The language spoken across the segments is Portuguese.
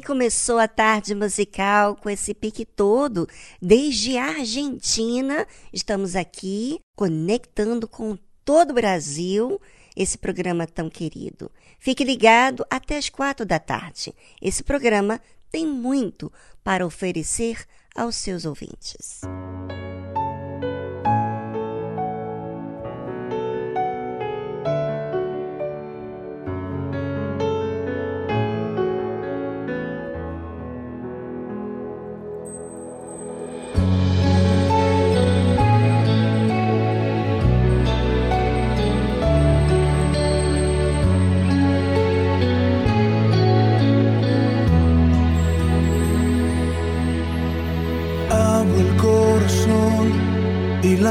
Começou a tarde musical com esse pique todo. Desde a Argentina, estamos aqui conectando com todo o Brasil esse programa tão querido. Fique ligado até as quatro da tarde. Esse programa tem muito para oferecer aos seus ouvintes.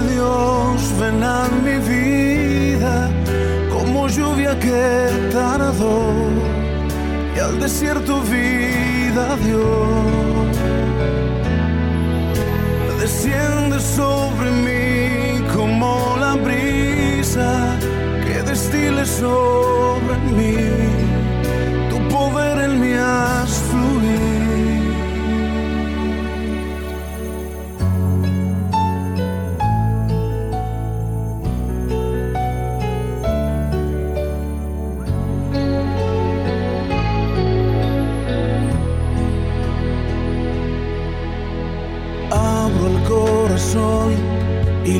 Dios ven a mi vida como lluvia que tardó y al desierto vida dio. Desciende sobre mí como la brisa que destile sobre mí. Tu poder en mi has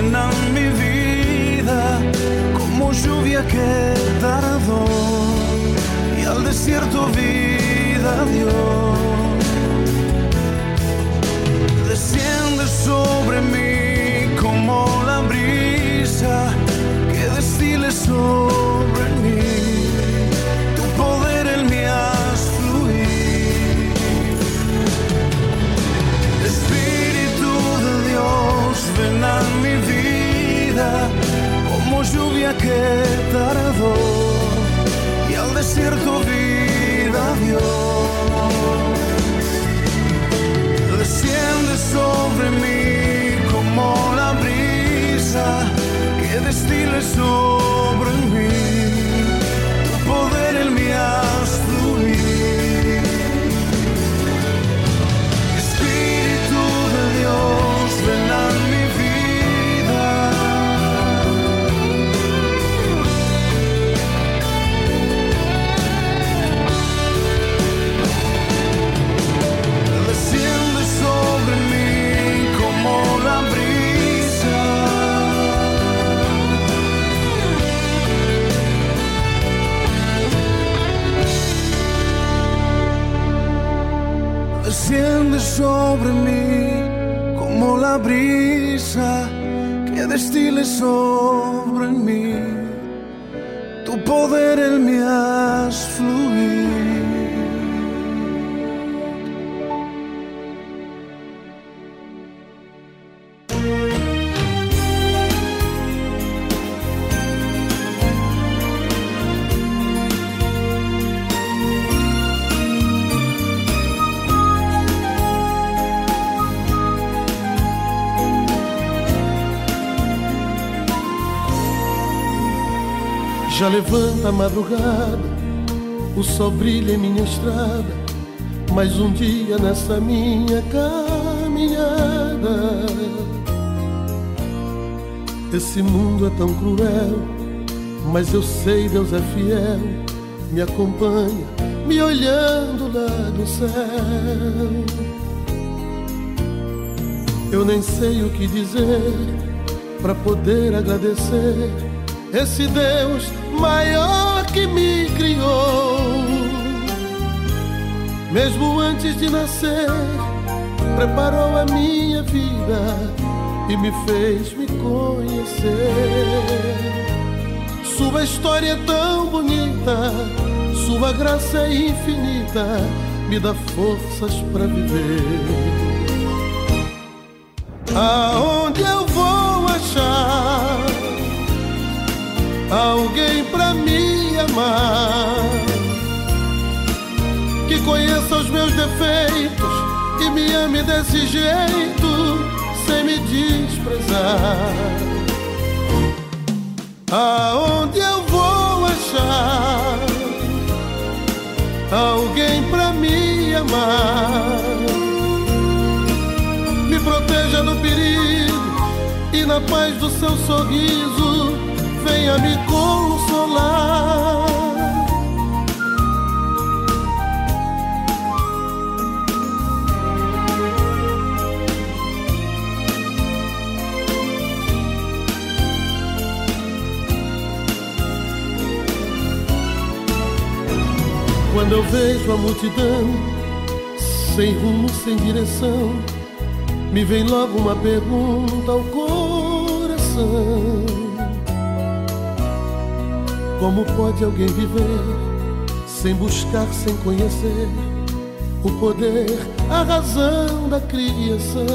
Ven a mi vida como lluvia que tardó y al desierto vida dio. Desciende sobre mí como la brisa que destile sobre lluvia que tardó y al desierto vida dio. Desciende sobre mí como la brisa que destile sobre mí. Sobre mí como la brisa que destile sobre mí. Tu poder en mí levanta a madrugada, o sol brilha em minha estrada, mais um dia nessa minha caminhada. Esse mundo é tão cruel, mas eu sei Deus é fiel, me acompanha, me olhando lá do céu. Eu nem sei o que dizer para poder agradecer esse Deus maior que me criou. Mesmo antes de nascer, preparou a minha vida e me fez me conhecer. Sua história é tão bonita, sua graça é infinita, me dá forças para viver. Aonde eu vou achar alguém pra me amar. Que conheça os meus defeitos e me ame desse jeito, sem me desprezar. Aonde eu vou achar alguém pra me amar? Me proteja do perigo e na paz do seu sorriso venha me consolar. Quando eu vejo a multidão sem rumo, sem direção, me vem logo uma pergunta ao coração: Como pode alguém viver sem buscar, sem conhecer o poder, a razão da criação?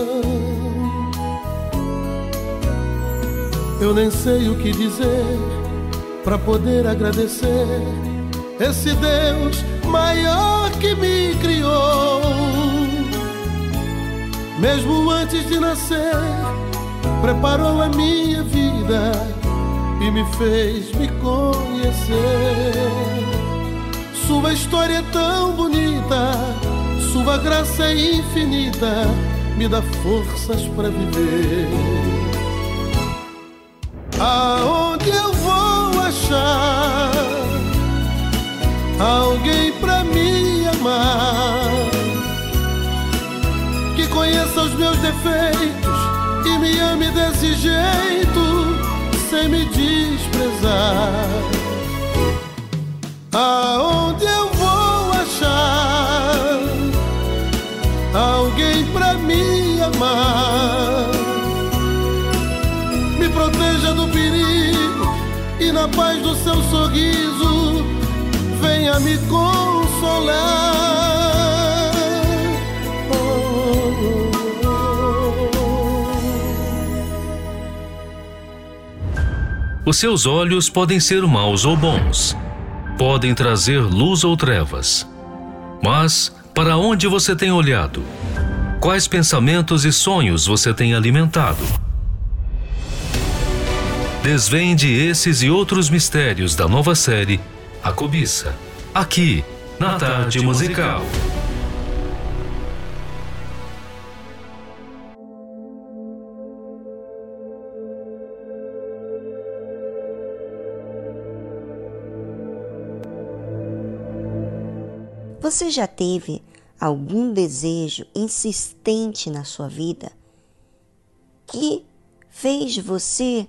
Eu nem sei o que dizer para poder agradecer esse Deus maior que me criou. Mesmo antes de nascer, preparou a minha vida e me fez me conhecer. Sua história é tão bonita, sua graça é infinita, me dá forças para viver. Aonde eu vou achar? alguém pra me amar, que conheça os meus defeitos e me ame desse jeito, sem me desprezar. Aonde eu vou achar alguém pra me amar? Me proteja do perigo e na paz do seu sorriso venha me consolar. Os seus olhos podem ser maus ou bons, podem trazer luz ou trevas. Mas para onde você tem olhado? Quais pensamentos e sonhos você tem alimentado? Desvende esses e outros mistérios da nova série a cobiça. Aqui, na Tarde Musical. Você já teve algum desejo insistente na sua vida que fez você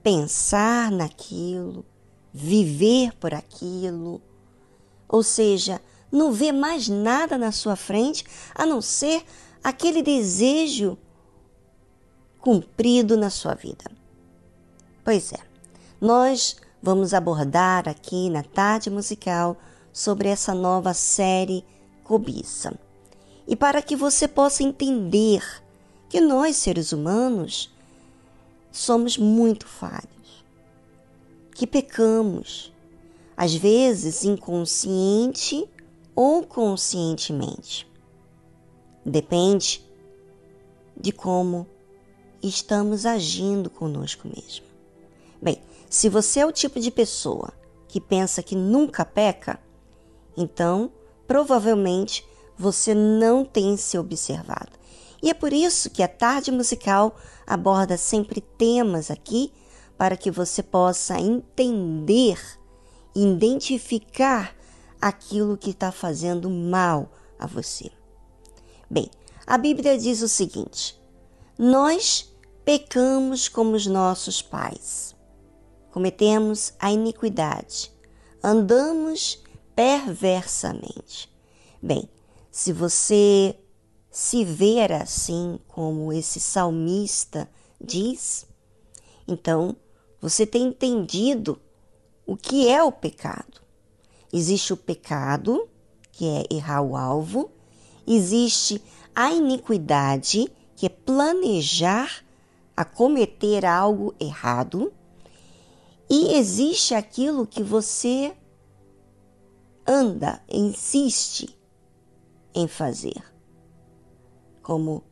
pensar naquilo, viver por aquilo, ou seja, não vê mais nada na sua frente a não ser aquele desejo cumprido na sua vida. Pois é, nós vamos abordar aqui na tarde musical sobre essa nova série Cobiça. E para que você possa entender que nós, seres humanos, somos muito falhos que pecamos, às vezes inconsciente ou conscientemente. Depende de como estamos agindo conosco mesmo. Bem, se você é o tipo de pessoa que pensa que nunca peca, então provavelmente você não tem se observado. E é por isso que a tarde musical aborda sempre temas aqui para que você possa entender, identificar aquilo que está fazendo mal a você. Bem, a Bíblia diz o seguinte: nós pecamos como os nossos pais, cometemos a iniquidade, andamos perversamente. Bem, se você se ver assim como esse salmista diz, então você tem entendido o que é o pecado. Existe o pecado, que é errar o alvo, existe a iniquidade, que é planejar a cometer algo errado, e existe aquilo que você anda, insiste em fazer, como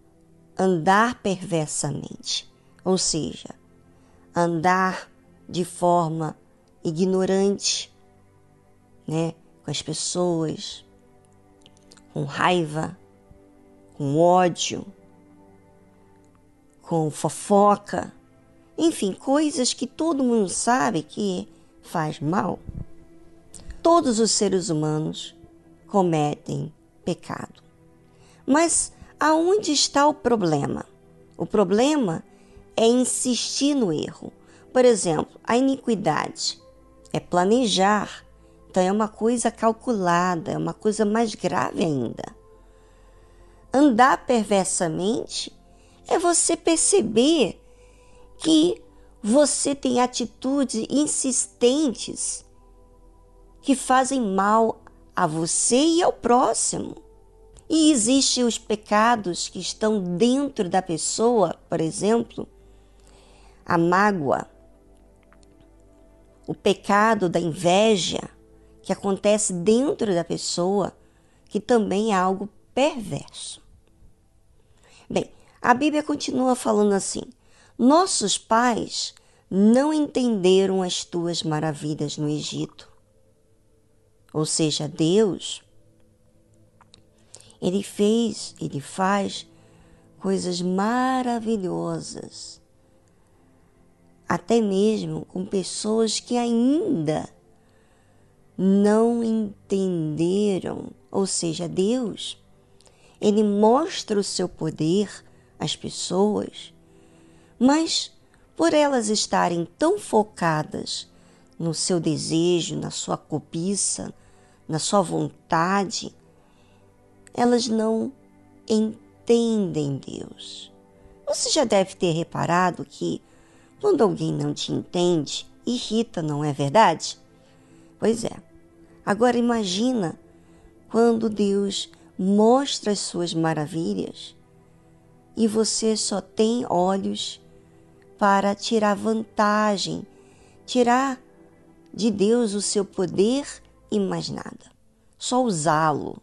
andar perversamente, ou seja, andar de forma ignorante, né, com as pessoas, com raiva, com ódio, com fofoca, enfim, coisas que todo mundo sabe que faz mal. Todos os seres humanos cometem pecado. Mas aonde está o problema? O problema é insistir no erro. Por exemplo, a iniquidade é planejar, então é uma coisa calculada, é uma coisa mais grave ainda. Andar perversamente é você perceber que você tem atitudes insistentes que fazem mal a você e ao próximo. E existem os pecados que estão dentro da pessoa, por exemplo, a mágoa, o pecado da inveja, que acontece dentro da pessoa, que também é algo perverso. Bem, a Bíblia continua falando assim: nossos pais não entenderam as tuas maravilhas no Egito. Ou seja, Deus, Ele fez, Ele faz coisas maravilhosas, até mesmo com pessoas que ainda não entenderam. Ou seja, Deus, Ele mostra o seu poder às pessoas mas por elas estarem tão focadas no seu desejo, na sua cobiça, na sua vontade, elas não entendem Deus. Você já deve ter reparado que quando alguém não te entende, irrita, não é verdade? Pois é. Agora imagina quando Deus mostra as suas maravilhas e você só tem olhos para tirar vantagem, tirar de Deus o seu poder e mais nada, só usá-lo.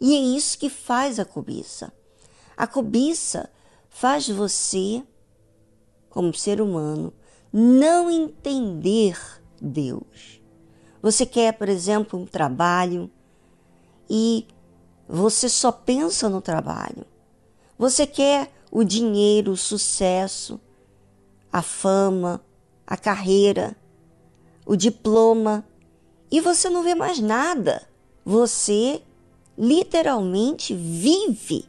E é isso que faz a cobiça. A cobiça faz você, como ser humano, não entender Deus. Você quer, por exemplo, um trabalho e você só pensa no trabalho. Você quer o dinheiro, o sucesso, a fama, a carreira, o diploma, e você não vê mais nada. Você literalmente vive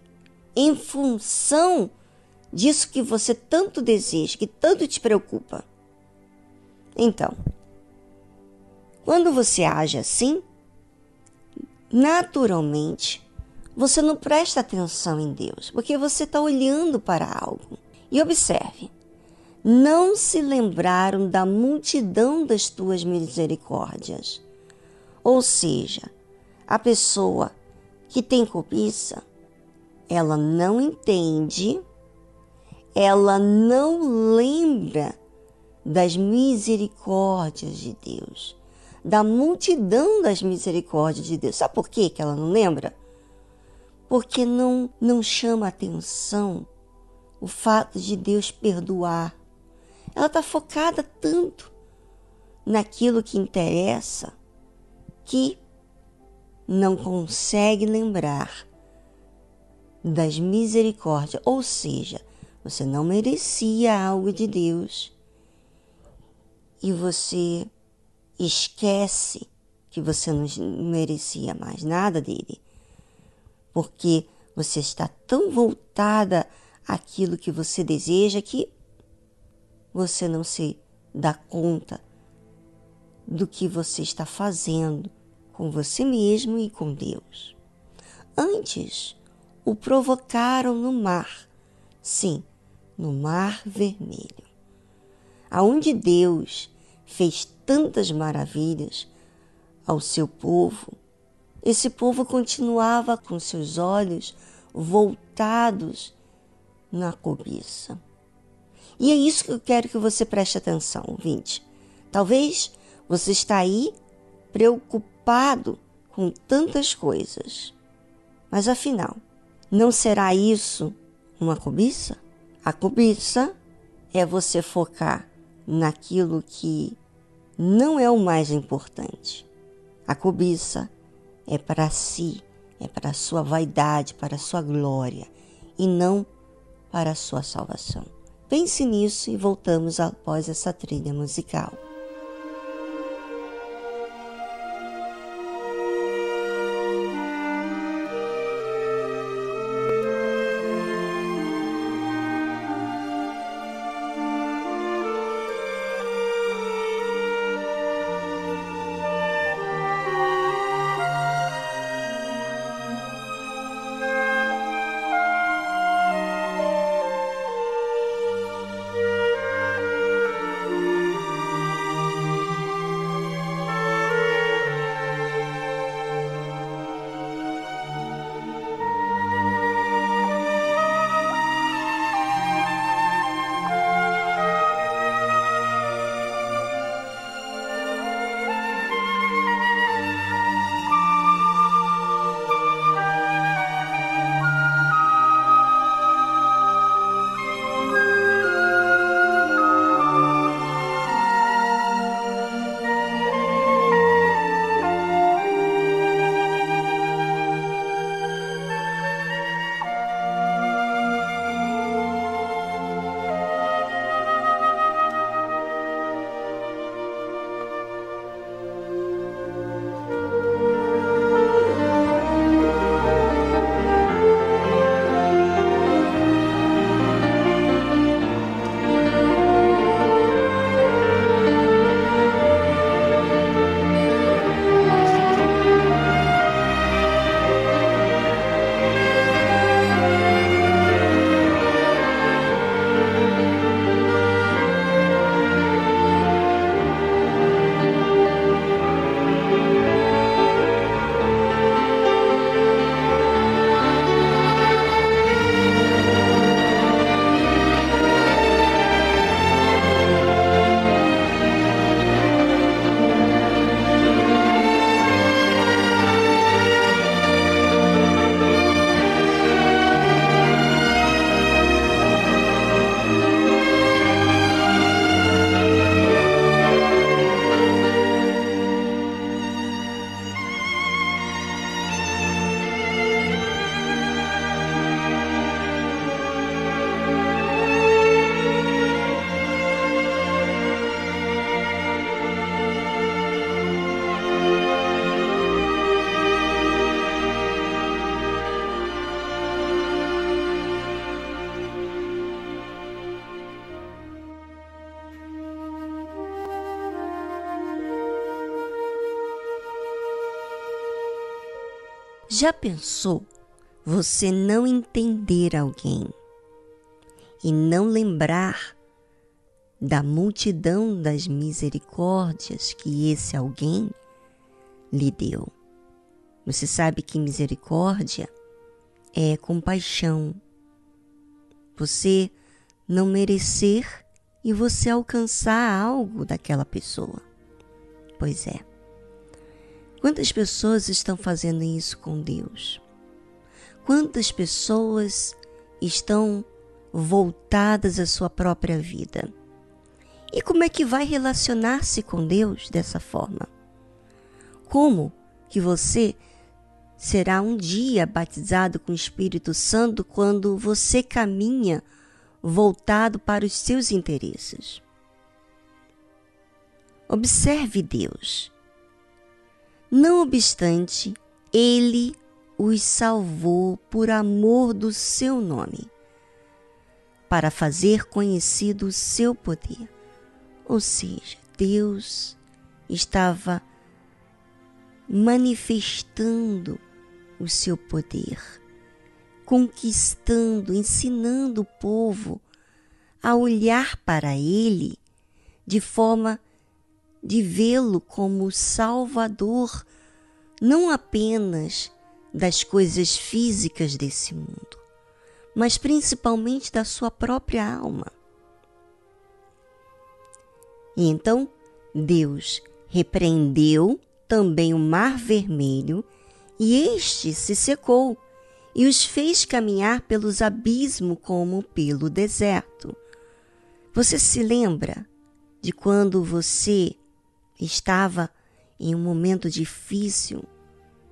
em função disso que você tanto deseja, que tanto te preocupa. Então, quando você age assim, naturalmente você não presta atenção em Deus, porque você está olhando para algo. E observe: não se lembraram da multidão das tuas misericórdias. Ou seja, a pessoa que tem cobiça, ela não entende, ela não lembra das misericórdias de Deus, da multidão das misericórdias de Deus. Sabe por que ela não lembra? Porque não, não chama atenção o fato de Deus perdoar ela está focada tanto naquilo que interessa que não consegue lembrar das misericórdias, ou seja, você não merecia algo de Deus e você esquece que você não merecia mais nada dele, porque você está tão voltada àquilo que você deseja que você não se dá conta do que você está fazendo com você mesmo e com Deus. Antes, o provocaram no mar, sim, no Mar Vermelho, aonde Deus fez tantas maravilhas ao seu povo. Esse povo continuava com seus olhos voltados na cobiça. E é isso que eu quero que você preste atenção, ouvinte. Talvez você está aí preocupado com tantas coisas. Mas afinal, não será isso uma cobiça? A cobiça é você focar naquilo que não é o mais importante. A cobiça é para si, é para a sua vaidade, para a sua glória e não para a sua salvação. Pense nisso e voltamos após essa trilha musical. Já pensou você não entender alguém e não lembrar da multidão das misericórdias que esse alguém lhe deu? Você sabe que misericórdia é compaixão. Você não merecer e você alcançar algo daquela pessoa. Pois é. Quantas pessoas estão fazendo isso com Deus? Quantas pessoas estão voltadas à sua própria vida? E como é que vai relacionar-se com Deus dessa forma? Como que você será um dia batizado com o Espírito Santo quando você caminha voltado para os seus interesses? Observe Deus não obstante, ele os salvou por amor do seu nome, para fazer conhecido o seu poder. Ou seja, Deus estava manifestando o seu poder, conquistando, ensinando o povo a olhar para ele de forma de vê-lo como Salvador, não apenas das coisas físicas desse mundo, mas principalmente da sua própria alma. E então Deus repreendeu também o mar vermelho, e este se secou, e os fez caminhar pelos abismos como pelo deserto. Você se lembra de quando você estava em um momento difícil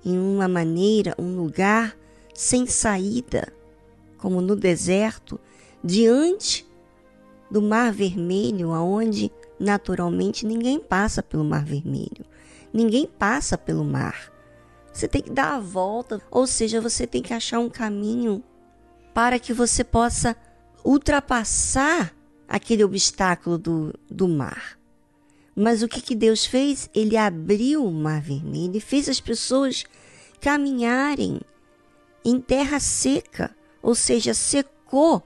em uma maneira, um lugar sem saída, como no deserto, diante do Mar Vermelho, aonde naturalmente ninguém passa pelo Mar Vermelho. Ninguém passa pelo mar. Você tem que dar a volta, ou seja, você tem que achar um caminho para que você possa ultrapassar aquele obstáculo do, do mar. Mas o que, que Deus fez? Ele abriu o mar vermelho e fez as pessoas caminharem em terra seca, ou seja, secou,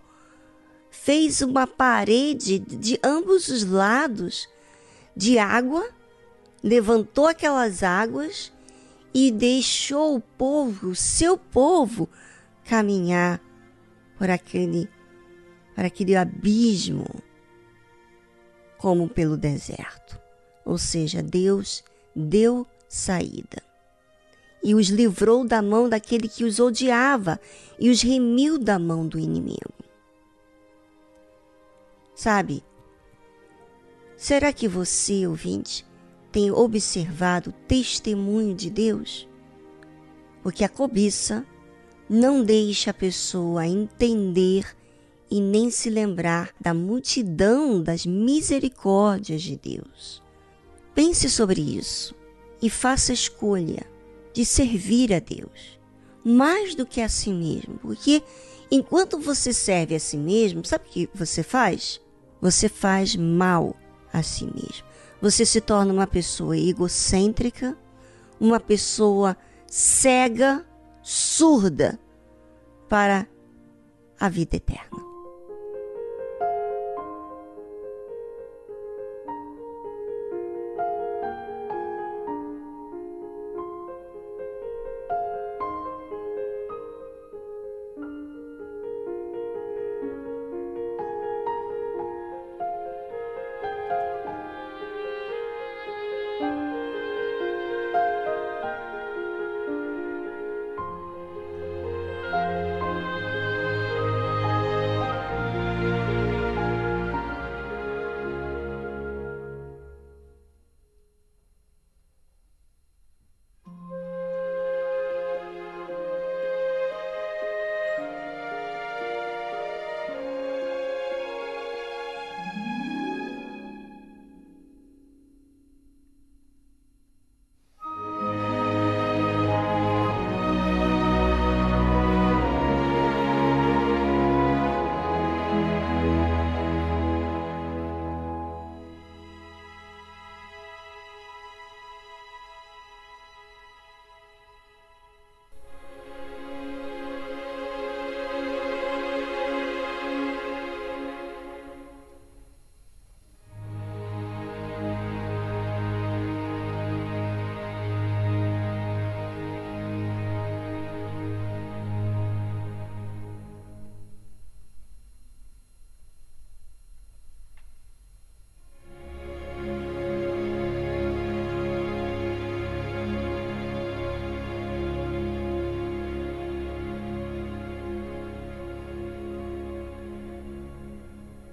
fez uma parede de ambos os lados de água, levantou aquelas águas e deixou o povo, o seu povo, caminhar por aquele, por aquele abismo, como pelo deserto. Ou seja, Deus deu saída e os livrou da mão daquele que os odiava e os remiu da mão do inimigo. Sabe? Será que você, ouvinte, tem observado o testemunho de Deus? Porque a cobiça não deixa a pessoa entender e nem se lembrar da multidão das misericórdias de Deus. Pense sobre isso e faça a escolha de servir a Deus mais do que a si mesmo, porque enquanto você serve a si mesmo, sabe o que você faz? Você faz mal a si mesmo. Você se torna uma pessoa egocêntrica, uma pessoa cega, surda para a vida eterna.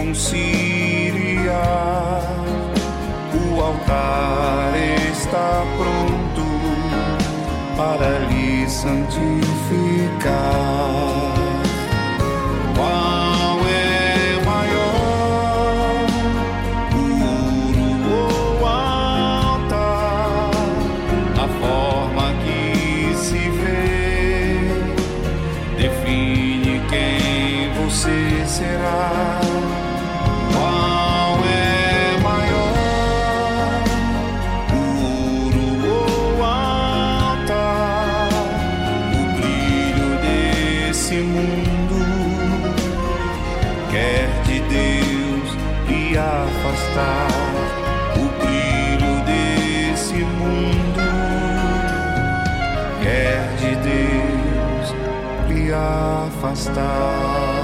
reconciliar. O altar está pronto para lhe santificar. my.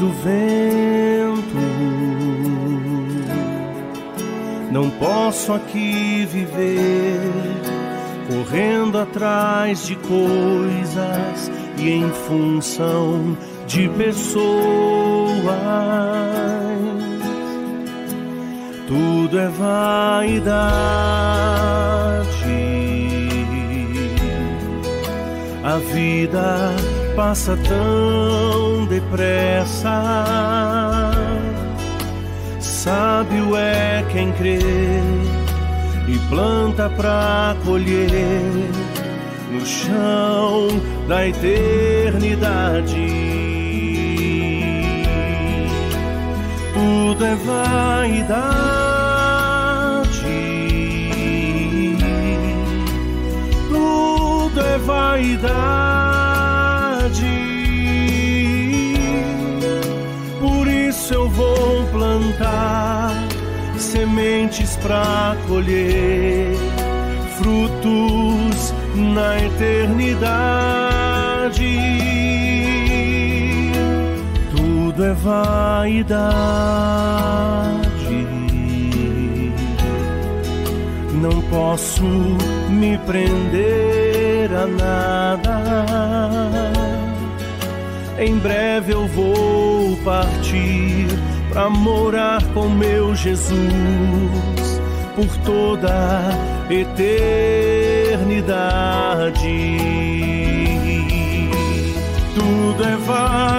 Do vento.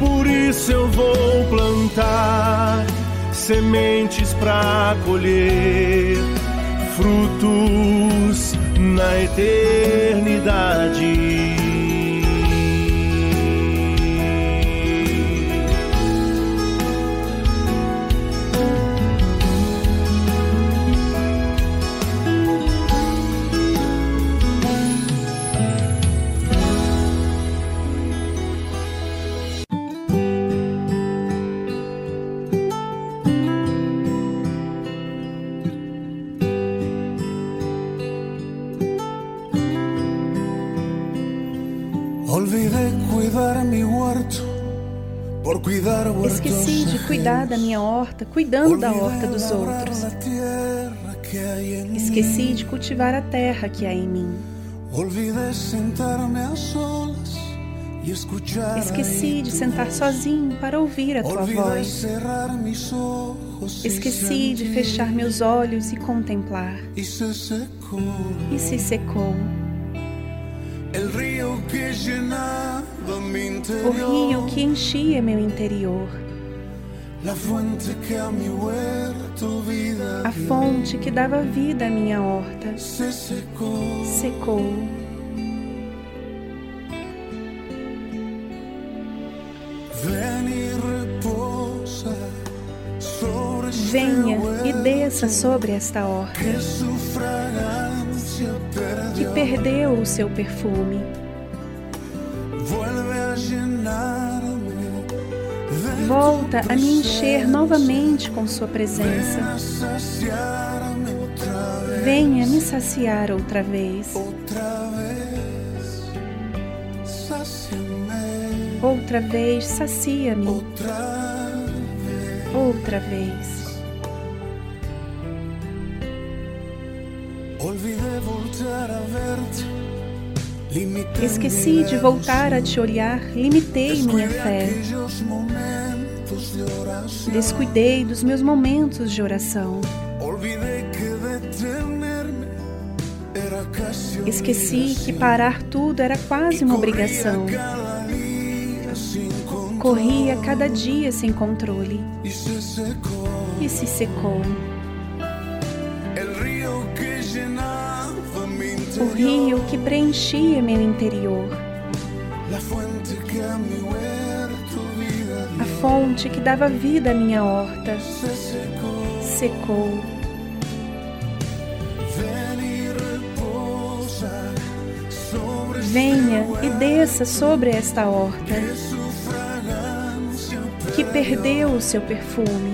Por isso eu vou plantar sementes para colher frutos na eternidade. Esqueci de cuidar da minha horta, cuidando da horta dos outros. Esqueci de cultivar a terra que há em mim. Esqueci de sentar sozinho para ouvir a tua voz. Esqueci de fechar meus olhos e contemplar. E se secou. O rio que enchia meu interior. A fonte que dava vida à minha horta. Secou. Venha e desça sobre esta horta. Que perdeu o seu perfume. Volta a me encher novamente com Sua presença. Venha me saciar outra vez. Outra vez, sacia-me. Outra vez. Esqueci de voltar a te olhar, limitei minha fé. Descuidei dos meus momentos de oração. Esqueci que parar tudo era quase uma obrigação. Corria cada dia sem controle. e se secou. O rio que preenchia meu interior. A fonte que dava vida à minha horta secou. Venha e desça sobre esta horta que perdeu o seu perfume.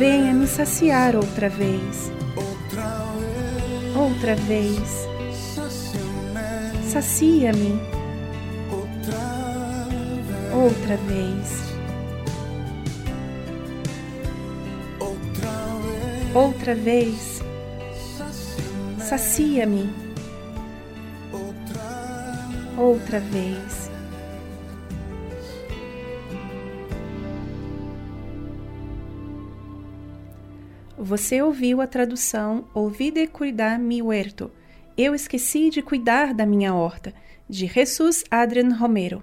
Venha me saciar outra vez. Outra vez. Sacia-me. Outra vez. Outra vez. Sacia-me. Outra vez. Você ouviu a tradução Ouvi de cuidar mi huerto. Eu esqueci de cuidar da minha horta, de Jesus Adrian Romero.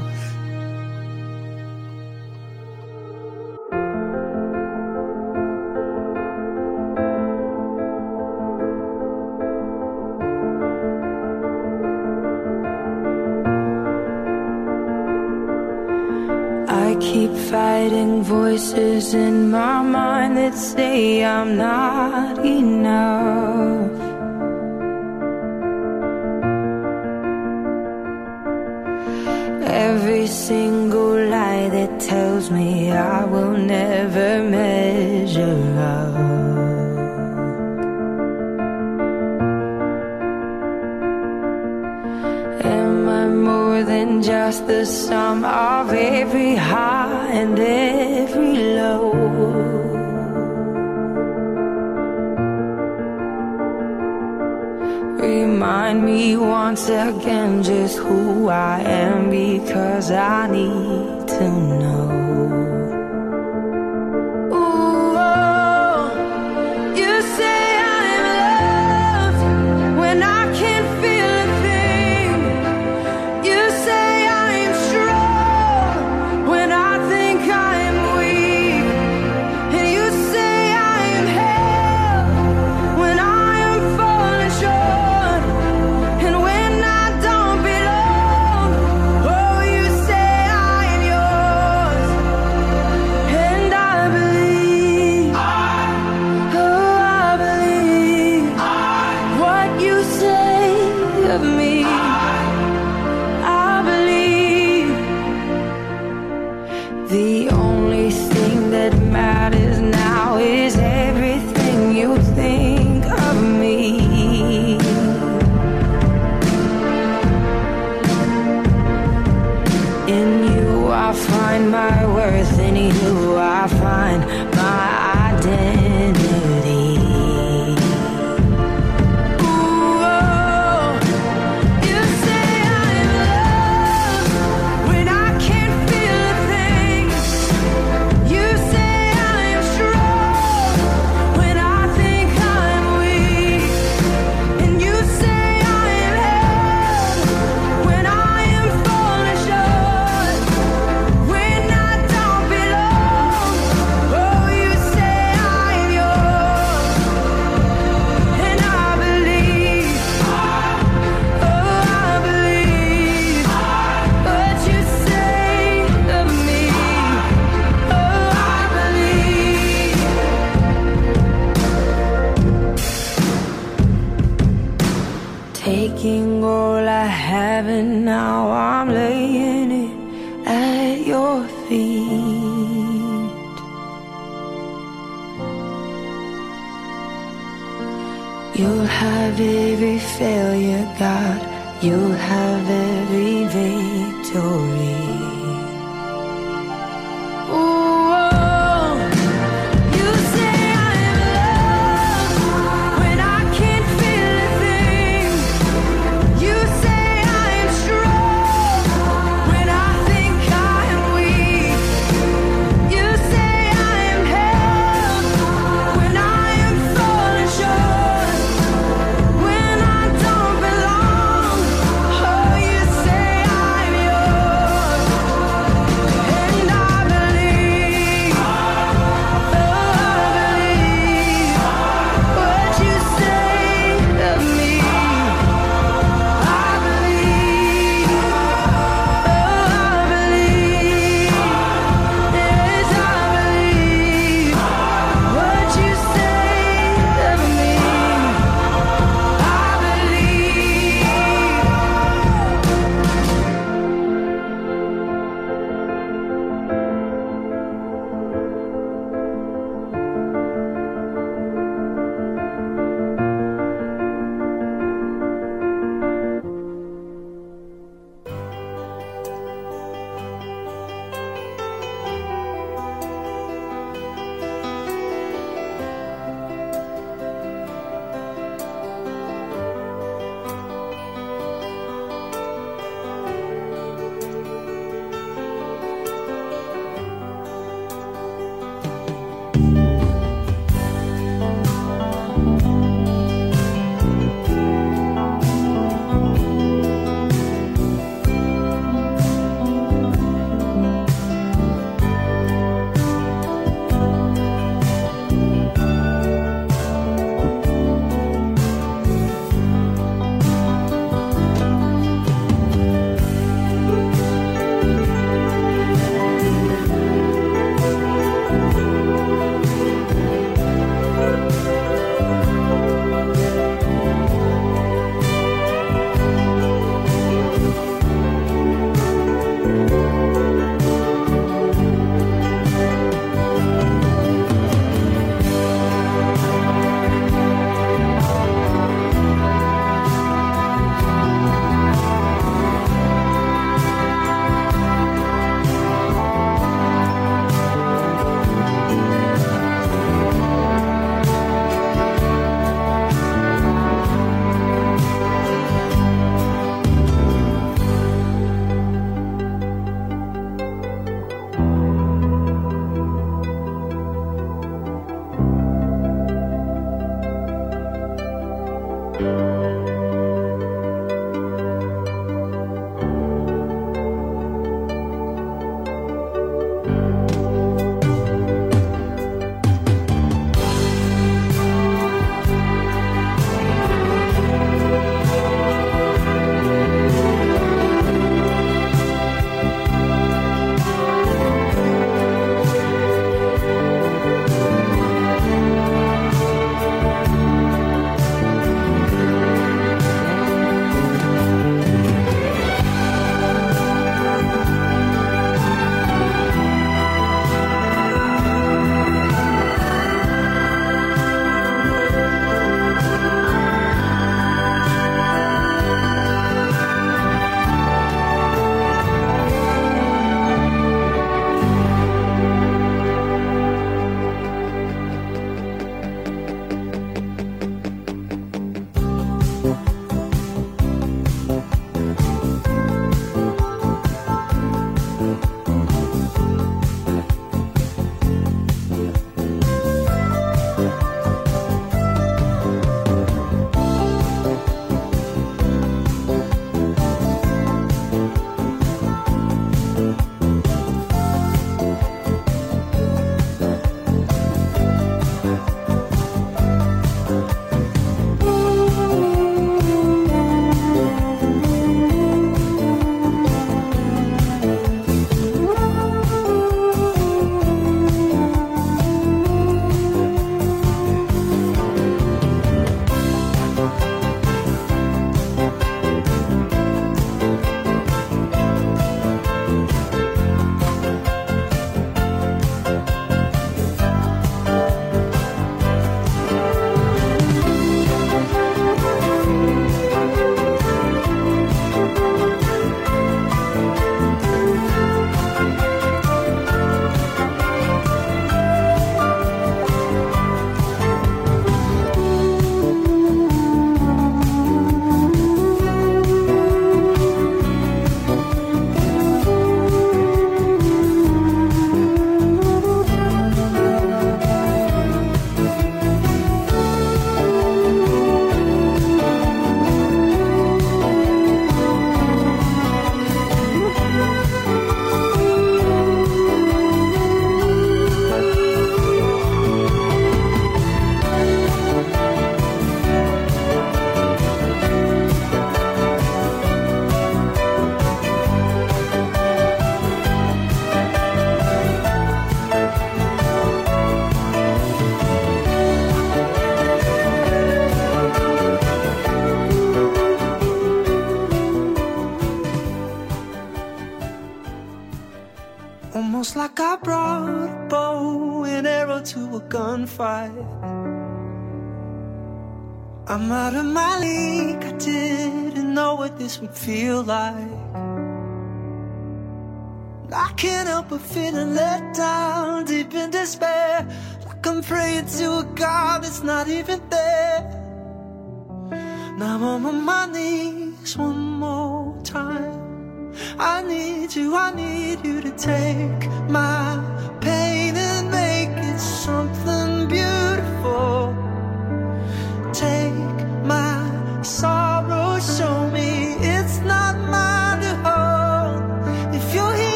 In my mind that say I'm not enough. thing every failure, God. You'll have every victory.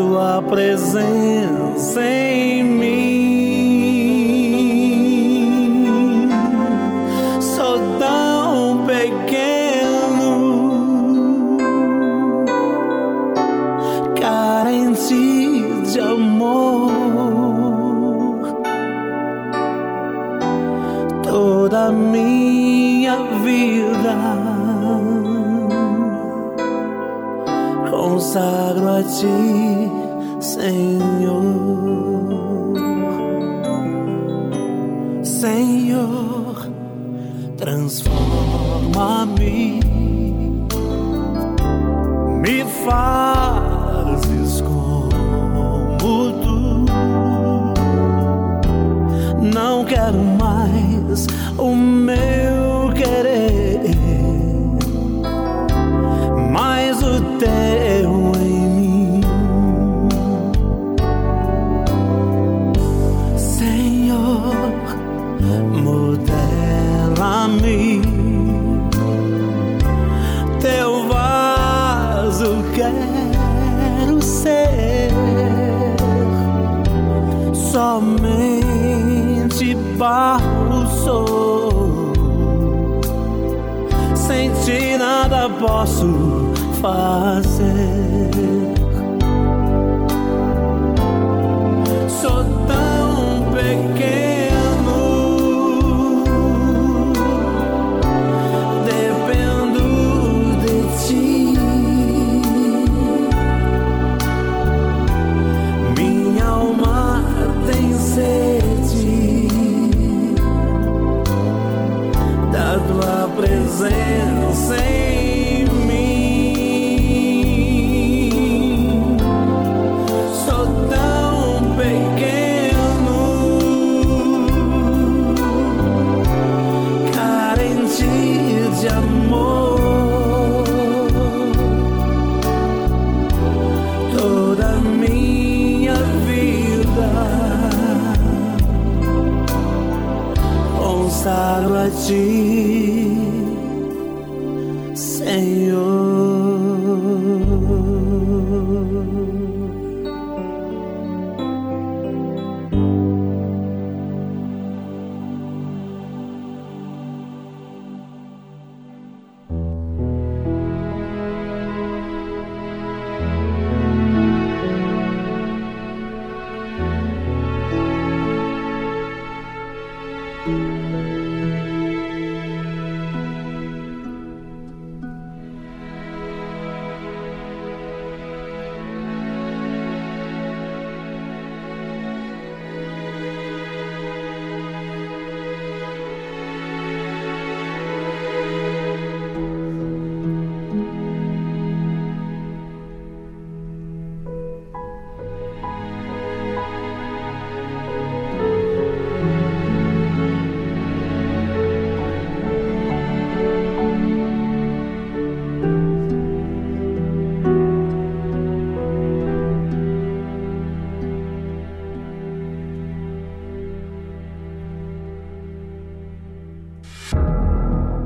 Tua presença em mim. Sou tão pequeno, carente de amor. Toda minha vida consagro a ti, Senhor. Posso fazer. Consagro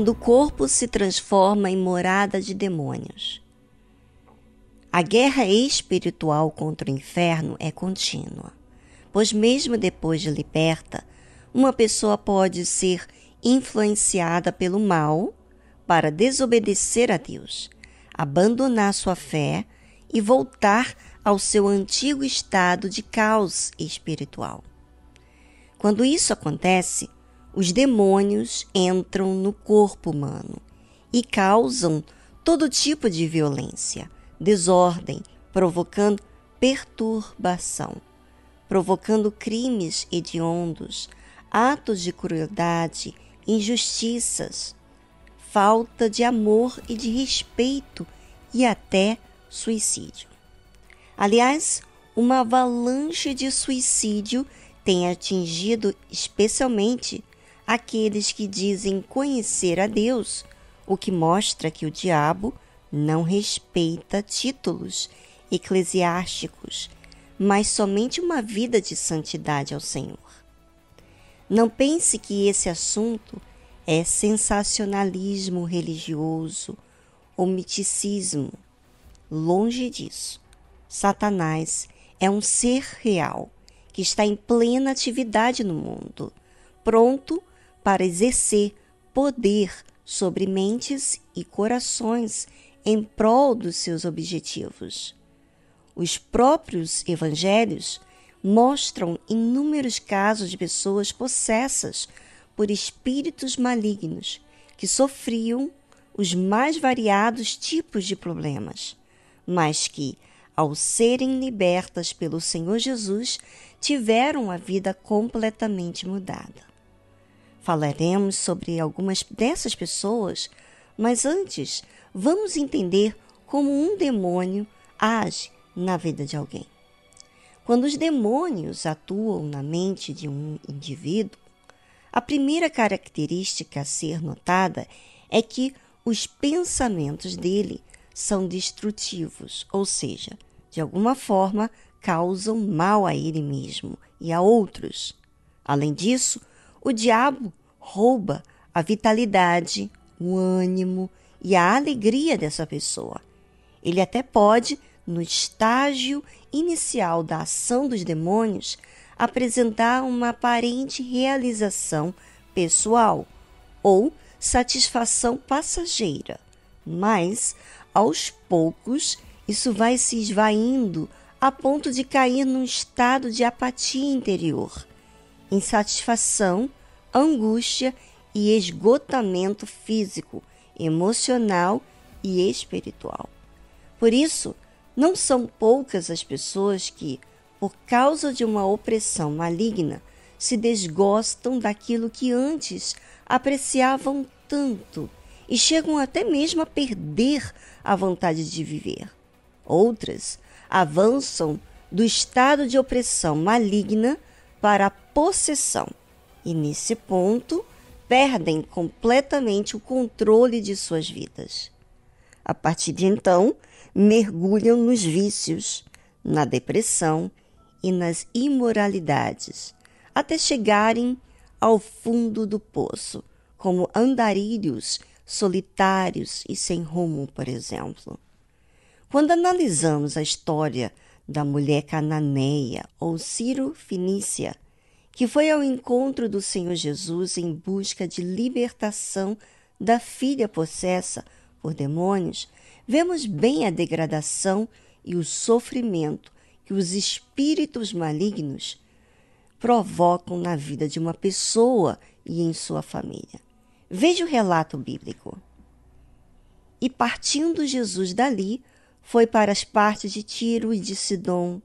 Quando o corpo se transforma em morada de demônios. A guerra espiritual contra o inferno é contínua, pois, mesmo depois de liberta, uma pessoa pode ser influenciada pelo mal para desobedecer a Deus, abandonar sua fé e voltar ao seu antigo estado de caos espiritual. Quando isso acontece, os demônios entram no corpo humano e causam todo tipo de violência, desordem, provocando perturbação, provocando crimes hediondos, atos de crueldade, injustiças, falta de amor e de respeito e até suicídio. Aliás, uma avalanche de suicídio tem atingido especialmente aqueles que dizem conhecer a Deus, o que mostra que o diabo não respeita títulos eclesiásticos, mas somente uma vida de santidade ao Senhor. Não pense que esse assunto é sensacionalismo religioso ou miticismo. Longe disso. Satanás é um ser real que está em plena atividade no mundo, pronto para exercer poder sobre mentes e corações em prol dos seus objetivos. Os próprios evangelhos mostram inúmeros casos de pessoas possessas por espíritos malignos que sofriam os mais variados tipos de problemas, mas que, ao serem libertas pelo Senhor Jesus, tiveram a vida completamente mudada. Falaremos sobre algumas dessas pessoas, mas antes vamos entender como um demônio age na vida de alguém. Quando os demônios atuam na mente de um indivíduo, a primeira característica a ser notada é que os pensamentos dele são destrutivos, ou seja, de alguma forma causam mal a ele mesmo e a outros. Além disso, o diabo rouba a vitalidade, o ânimo e a alegria dessa pessoa. Ele até pode, no estágio inicial da ação dos demônios, apresentar uma aparente realização pessoal ou satisfação passageira, mas aos poucos isso vai se esvaindo a ponto de cair num estado de apatia interior, insatisfação, angústia e esgotamento físico, emocional e espiritual. Por isso, não são poucas as pessoas que, por causa de uma opressão maligna, se desgostam daquilo que antes apreciavam tanto e chegam até mesmo a perder a vontade de viver. Outras avançam do estado de opressão maligna para a possessão e, nesse ponto, perdem completamente o controle de suas vidas. A partir de então, mergulham nos vícios, na depressão e nas imoralidades, até chegarem ao fundo do poço, como andarilhos solitários e sem rumo, por exemplo. Quando analisamos a história da mulher cananeia ou Ciro Finícia, que foi ao encontro do Senhor Jesus em busca de libertação da filha possessa por demônios, vemos bem a degradação e o sofrimento que os espíritos malignos provocam na vida de uma pessoa e em sua família. Veja o relato bíblico. E partindo Jesus dali, foi para as partes de Tiro e de Sidom.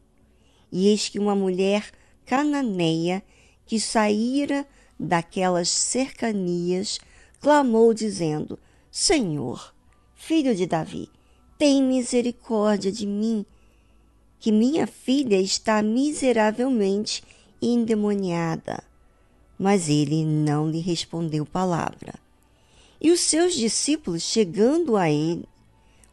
E eis que uma mulher cananeia que saíra daquelas cercanias clamou, dizendo: Senhor, filho de Davi, tem misericórdia de mim, que minha filha está miseravelmente endemoniada. Mas ele não lhe respondeu palavra. E os seus discípulos, chegando a ele,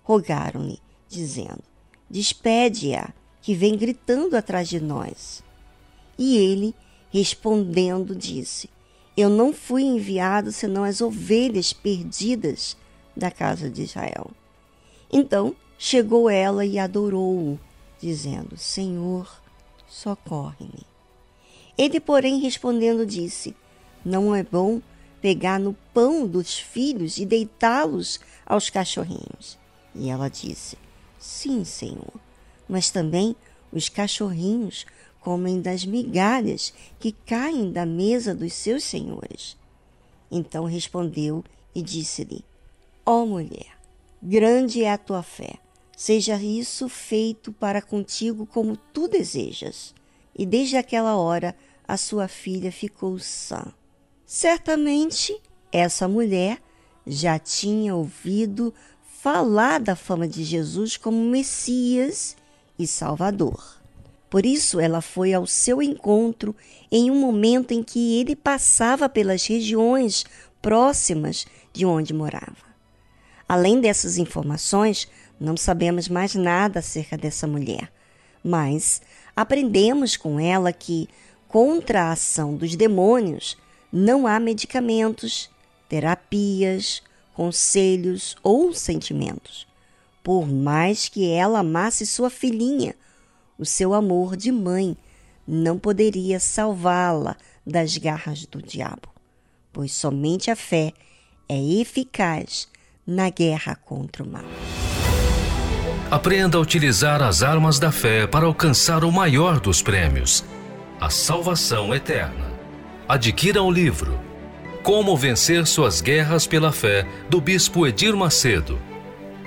rogaram-lhe, dizendo: Despede-a, que vem gritando atrás de nós. E ele, respondendo, disse: Eu não fui enviado senão as ovelhas perdidas da casa de Israel. Então chegou ela e adorou-o, dizendo: Senhor, socorre-me. Ele, porém, respondendo, disse: Não é bom pegar no pão dos filhos e deitá-los aos cachorrinhos. E ela disse: Sim, Senhor, mas também os cachorrinhos comem das migalhas que caem da mesa dos seus senhores. Então respondeu e disse-lhe: Ó oh, mulher, grande é a tua fé, seja isso feito para contigo como tu desejas. E desde aquela hora a sua filha ficou sã. Certamente essa mulher já tinha ouvido falar da fama de Jesus como Messias e Salvador. Por isso, ela foi ao seu encontro em um momento em que ele passava pelas regiões próximas de onde morava. Além dessas informações, não sabemos mais nada acerca dessa mulher, mas aprendemos com ela que, contra a ação dos demônios, não há medicamentos, terapias, conselhos ou sentimentos. Por mais que ela amasse sua filhinha, o seu amor de mãe não poderia salvá-la das garras do diabo, pois somente a fé é eficaz na guerra contra o mal. Aprenda a utilizar as armas da fé para alcançar o maior dos prêmios, a salvação eterna. Adquira o livro Como Vencer Suas Guerras pela Fé, do Bispo Edir Macedo.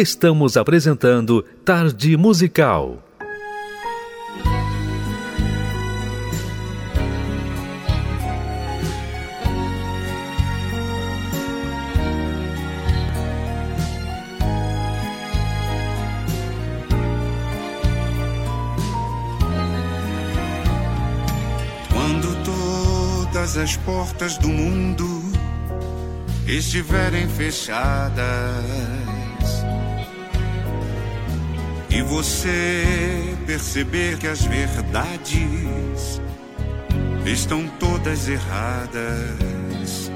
Estamos apresentando Tarde Musical. Quando todas as portas do mundo estiverem fechadas e você perceber que as verdades estão todas erradas.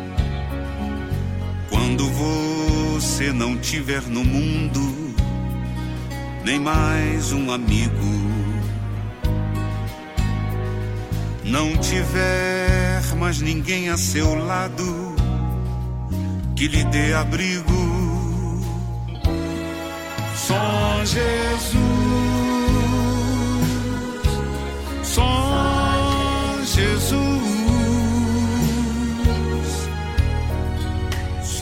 Quando você não tiver no mundo nem mais um amigo, não tiver mais ninguém a seu lado que lhe dê abrigo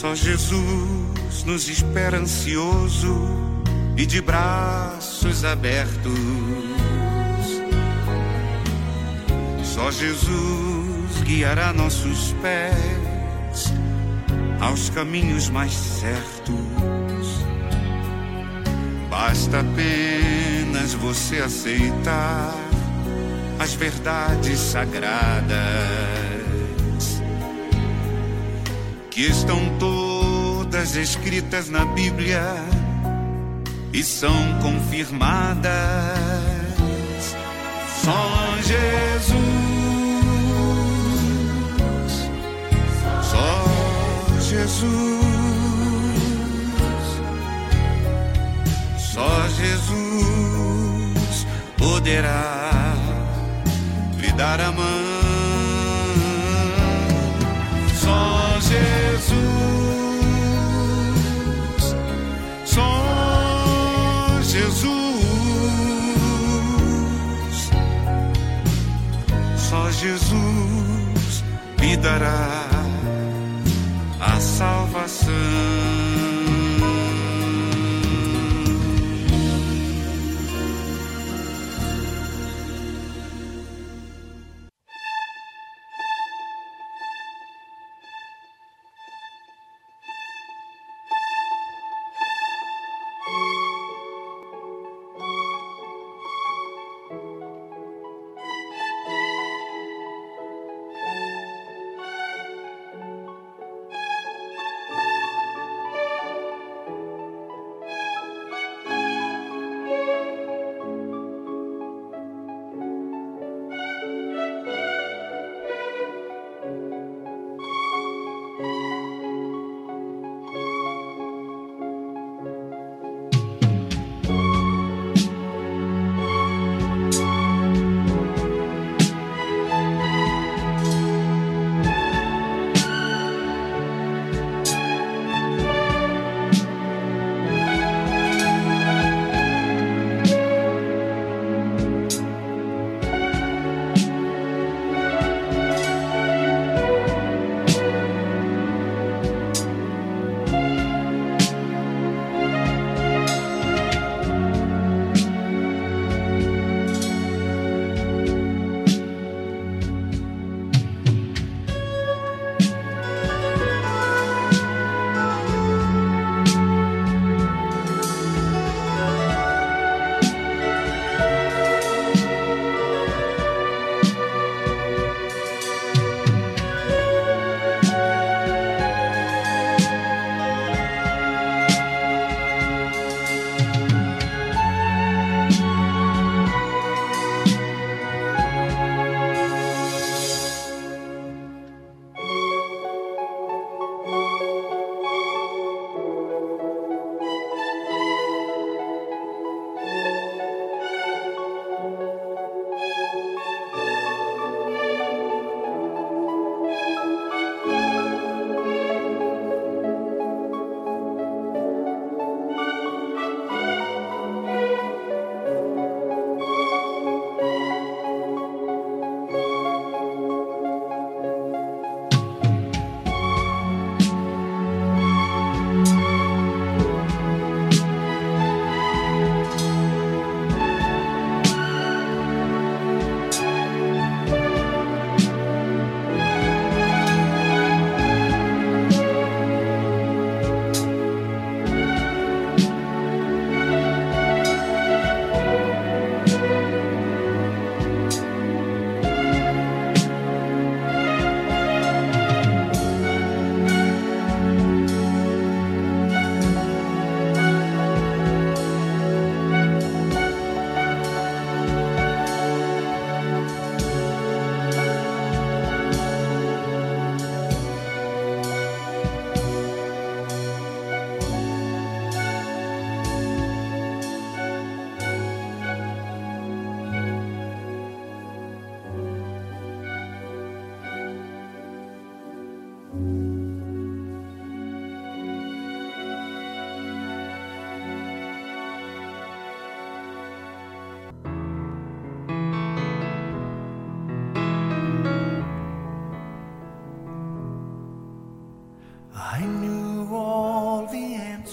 Só Jesus nos espera ansioso e de braços abertos. Só Jesus guiará nossos pés aos caminhos mais certos. Basta apenas você aceitar as verdades sagradas que estão todas escritas na Bíblia e são confirmadas. Só Jesus, só Jesus, só Jesus poderá lhe dar a mão. Jesus lhe dará a salvação.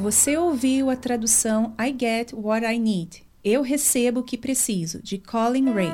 Você ouviu a tradução I Get What I Need. Eu recebo o que preciso, de Colin Ray.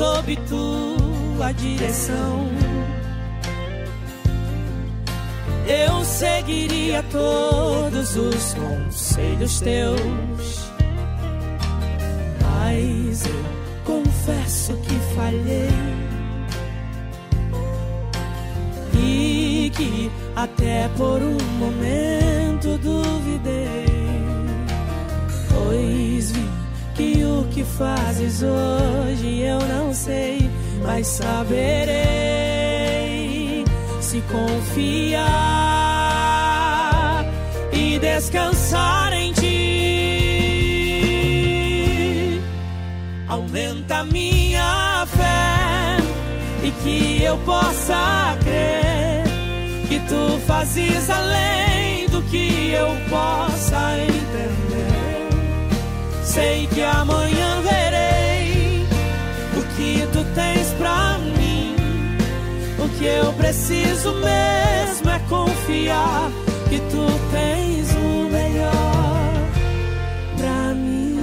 sob tua direção. Eu seguiria todos os conselhos teus, mas eu confesso que falhei e que até por um momento fazes hoje eu não sei, mas saberei se confiar e descansar em ti. Aumenta minha fé e que eu possa crer que tu fazes além do que eu possa entender. Sei que amanhã que eu preciso mesmo é confiar que tu tens o melhor pra mim.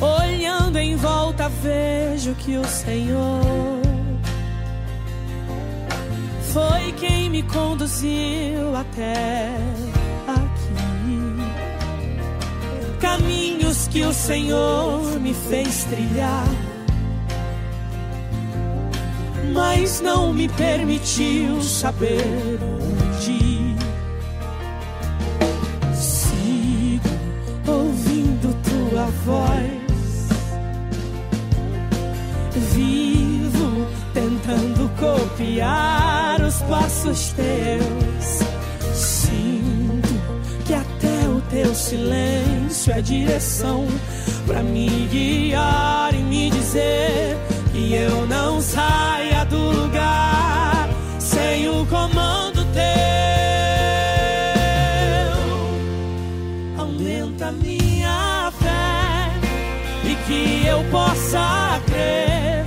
Olhando em volta, vejo que o Senhor foi quem me conduziu até aqui. Caminhos que o Senhor me fez trilhar mas não me permitiu saber onde. Sigo ouvindo tua voz, vivo tentando copiar os passos teus. Sinto que até o teu silêncio é direção para me guiar e me dizer e eu não saia do lugar sem o comando teu. Aumenta minha fé e que eu possa crer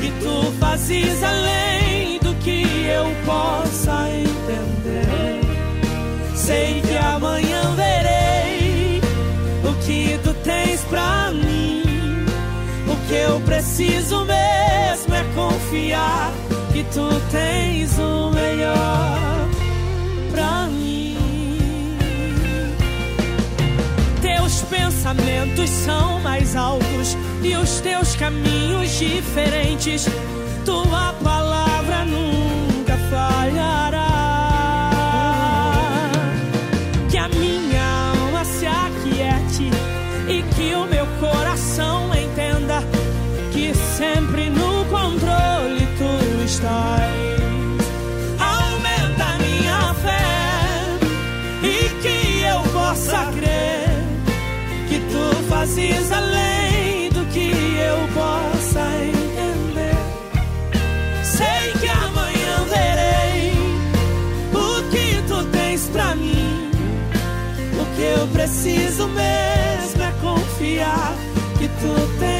que tu fazes além do que eu possa entender. Sei que amanhã eu preciso mesmo é confiar que tu tens o melhor pra mim. Teus pensamentos são mais altos e os teus caminhos diferentes. Tua palavra fazes além do que eu possa entender. Sei que amanhã verei o que tu tens pra mim. O que eu preciso mesmo é confiar que tu tens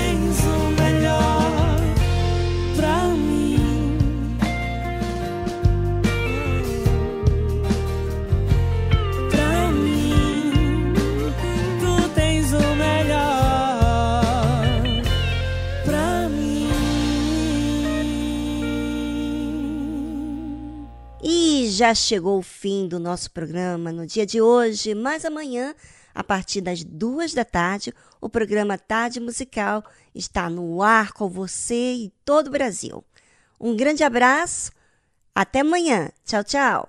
já chegou o fim do nosso programa no dia de hoje, mas amanhã, a partir das duas da tarde, o programa Tarde Musical está no ar com você e todo o Brasil. Um grande abraço, até amanhã. Tchau, tchau.